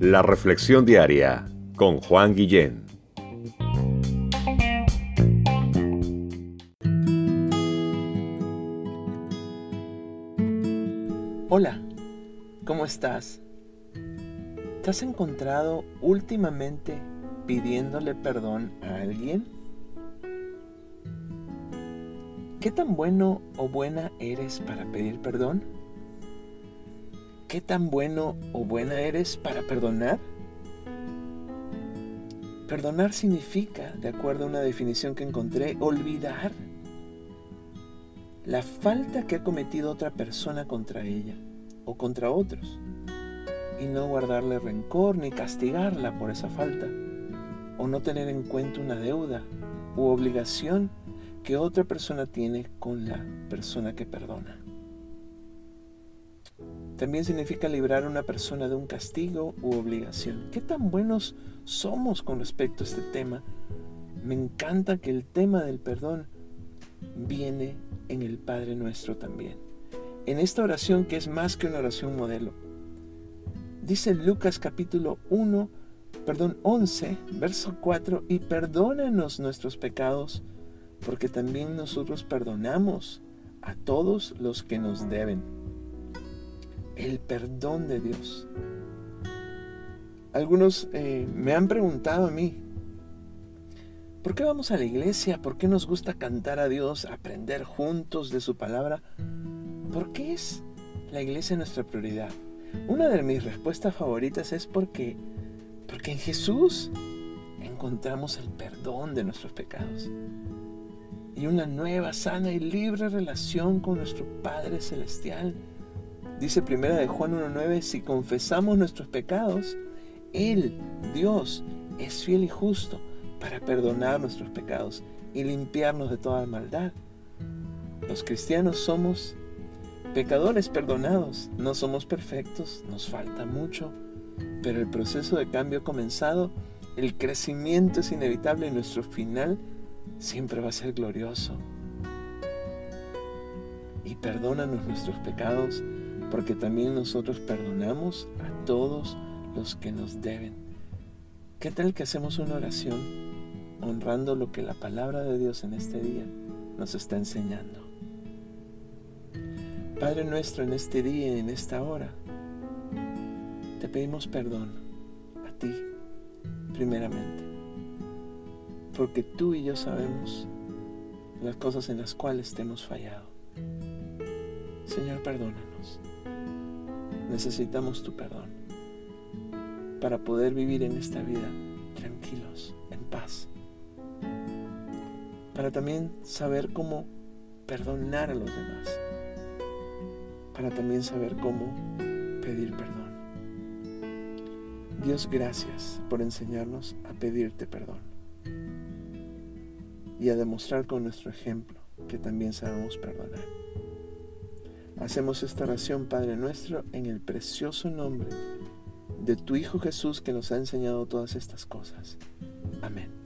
La Reflexión Diaria con Juan Guillén. Hola, ¿cómo estás? ¿Te has encontrado últimamente pidiéndole perdón a alguien? ¿Qué tan bueno o buena eres para pedir perdón? ¿Qué tan bueno o buena eres para perdonar? Perdonar significa, de acuerdo a una definición que encontré, olvidar la falta que ha cometido otra persona contra ella o contra otros y no guardarle rencor ni castigarla por esa falta o no tener en cuenta una deuda u obligación que otra persona tiene con la persona que perdona. También significa librar a una persona de un castigo u obligación. ¿Qué tan buenos somos con respecto a este tema? Me encanta que el tema del perdón viene en el Padre nuestro también. En esta oración que es más que una oración modelo. Dice Lucas capítulo 1, perdón, 11, verso 4, y perdónanos nuestros pecados, porque también nosotros perdonamos a todos los que nos deben el perdón de Dios. Algunos eh, me han preguntado a mí, ¿por qué vamos a la iglesia? ¿Por qué nos gusta cantar a Dios, aprender juntos de su palabra? ¿Por qué es la iglesia nuestra prioridad? Una de mis respuestas favoritas es porque, porque en Jesús encontramos el perdón de nuestros pecados y una nueva, sana y libre relación con nuestro Padre Celestial Dice primera de Juan 1.9, si confesamos nuestros pecados, Él, Dios, es fiel y justo para perdonar nuestros pecados y limpiarnos de toda maldad. Los cristianos somos pecadores perdonados, no somos perfectos, nos falta mucho, pero el proceso de cambio ha comenzado, el crecimiento es inevitable y nuestro final siempre va a ser glorioso. Y perdónanos nuestros pecados porque también nosotros perdonamos a todos los que nos deben. ¿Qué tal que hacemos una oración honrando lo que la palabra de Dios en este día nos está enseñando? Padre nuestro, en este día y en esta hora, te pedimos perdón a ti, primeramente, porque tú y yo sabemos las cosas en las cuales te hemos fallado. Señor, perdónanos necesitamos tu perdón para poder vivir en esta vida tranquilos, en paz. Para también saber cómo perdonar a los demás. Para también saber cómo pedir perdón. Dios, gracias por enseñarnos a pedirte perdón y a demostrar con nuestro ejemplo que también sabemos perdonar. Hacemos esta oración, Padre nuestro, en el precioso nombre de tu Hijo Jesús que nos ha enseñado todas estas cosas. Amén.